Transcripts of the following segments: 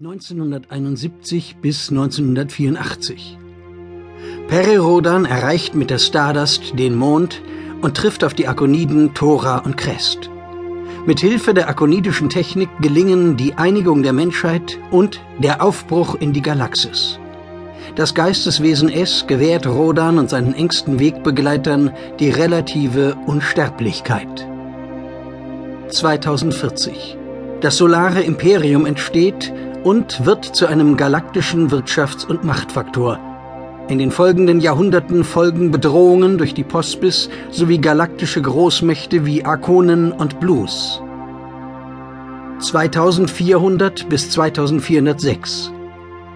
1971 bis 1984. Peri Rodan erreicht mit der Stardust den Mond und trifft auf die Akoniden Thora und Crest. Mit Hilfe der akonidischen Technik gelingen die Einigung der Menschheit und der Aufbruch in die Galaxis. Das Geisteswesen S gewährt Rodan und seinen engsten Wegbegleitern die relative Unsterblichkeit. 2040. Das solare Imperium entsteht und wird zu einem galaktischen Wirtschafts- und Machtfaktor. In den folgenden Jahrhunderten folgen Bedrohungen durch die Pospis sowie galaktische Großmächte wie Arkonen und Blues. 2400 bis 2406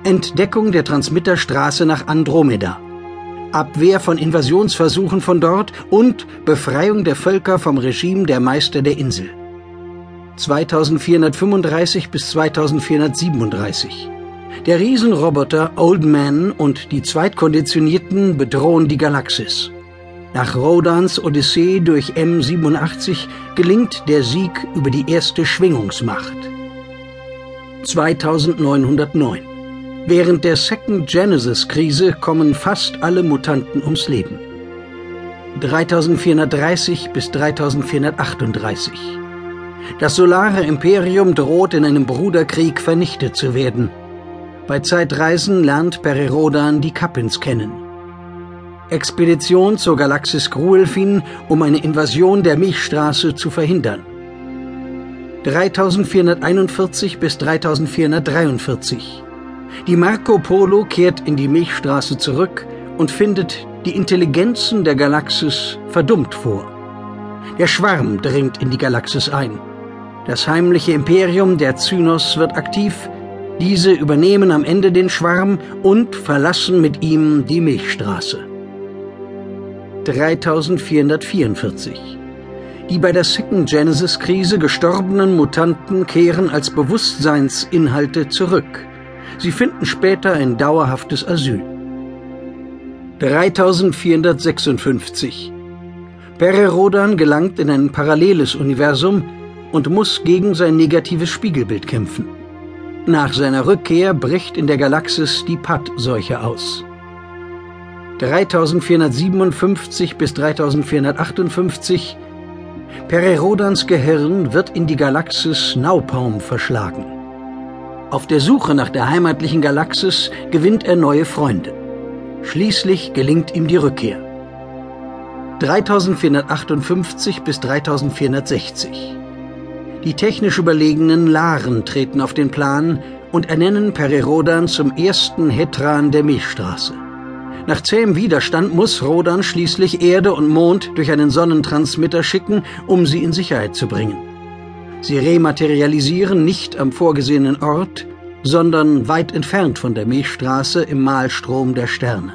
Entdeckung der Transmitterstraße nach Andromeda. Abwehr von Invasionsversuchen von dort und Befreiung der Völker vom Regime der Meister der Insel. 2435 bis 2437. Der Riesenroboter Old Man und die Zweitkonditionierten bedrohen die Galaxis. Nach Rodans Odyssee durch M87 gelingt der Sieg über die erste Schwingungsmacht. 2909. Während der Second Genesis-Krise kommen fast alle Mutanten ums Leben. 3430 bis 3438. Das solare Imperium droht in einem Bruderkrieg vernichtet zu werden. Bei Zeitreisen lernt Perirodan die Kappins kennen. Expedition zur Galaxis Gruelfin, um eine Invasion der Milchstraße zu verhindern. 3441 bis 3443. Die Marco Polo kehrt in die Milchstraße zurück und findet die Intelligenzen der Galaxis verdummt vor. Der Schwarm dringt in die Galaxis ein. Das heimliche Imperium der Zynos wird aktiv, diese übernehmen am Ende den Schwarm und verlassen mit ihm die Milchstraße. 3444 Die bei der Second Genesis-Krise gestorbenen Mutanten kehren als Bewusstseinsinhalte zurück. Sie finden später ein dauerhaftes Asyl. 3456 Pererodan gelangt in ein paralleles Universum, und muss gegen sein negatives Spiegelbild kämpfen. Nach seiner Rückkehr bricht in der Galaxis die Patt-Seuche aus. 3457 bis 3458 Pererodans Gehirn wird in die Galaxis Naupaum verschlagen. Auf der Suche nach der heimatlichen Galaxis gewinnt er neue Freunde. Schließlich gelingt ihm die Rückkehr. 3458 bis 3460 die technisch überlegenen Laren treten auf den Plan und ernennen Perirodan zum ersten Hetran der Milchstraße. Nach zähem Widerstand muss Rodan schließlich Erde und Mond durch einen Sonnentransmitter schicken, um sie in Sicherheit zu bringen. Sie rematerialisieren nicht am vorgesehenen Ort, sondern weit entfernt von der Milchstraße im Mahlstrom der Sterne.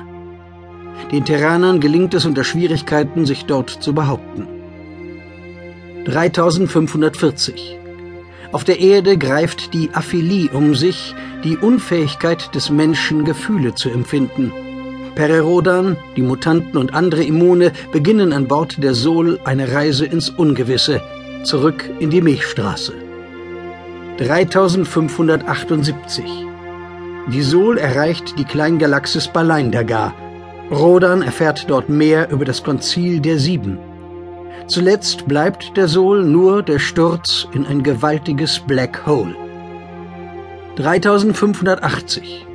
Den Terranern gelingt es unter Schwierigkeiten, sich dort zu behaupten. 3540. Auf der Erde greift die Aphilie um sich, die Unfähigkeit des Menschen, Gefühle zu empfinden. Pererodan, die Mutanten und andere Immune beginnen an Bord der Sol eine Reise ins Ungewisse, zurück in die Milchstraße. 3578. Die Sol erreicht die Kleingalaxis Baleindagar. Rodan erfährt dort mehr über das Konzil der Sieben. Zuletzt bleibt der Sol nur der Sturz in ein gewaltiges Black Hole. 3580.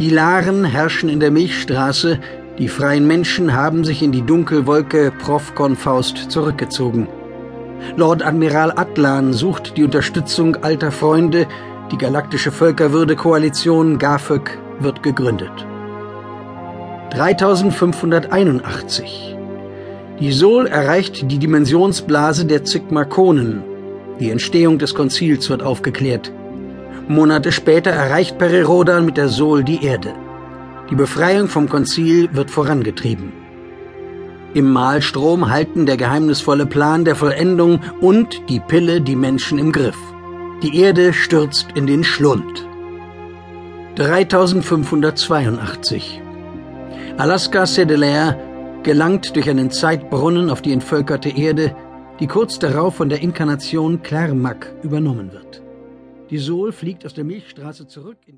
Die Laren herrschen in der Milchstraße, die freien Menschen haben sich in die Dunkelwolke Profcon Faust zurückgezogen. Lord Admiral Atlan sucht die Unterstützung alter Freunde, die galaktische Völkerwürde-Koalition GAFÖK wird gegründet. 3581 die Sol erreicht die Dimensionsblase der Zygmakonen. Die Entstehung des Konzils wird aufgeklärt. Monate später erreicht Perirodan mit der Sol die Erde. Die Befreiung vom Konzil wird vorangetrieben. Im Mahlstrom halten der geheimnisvolle Plan der Vollendung und die Pille die Menschen im Griff. Die Erde stürzt in den Schlund. 3582 Alaska Sedelaire gelangt durch einen Zeitbrunnen auf die entvölkerte Erde, die kurz darauf von der Inkarnation Klermak übernommen wird. Die Sol fliegt aus der Milchstraße zurück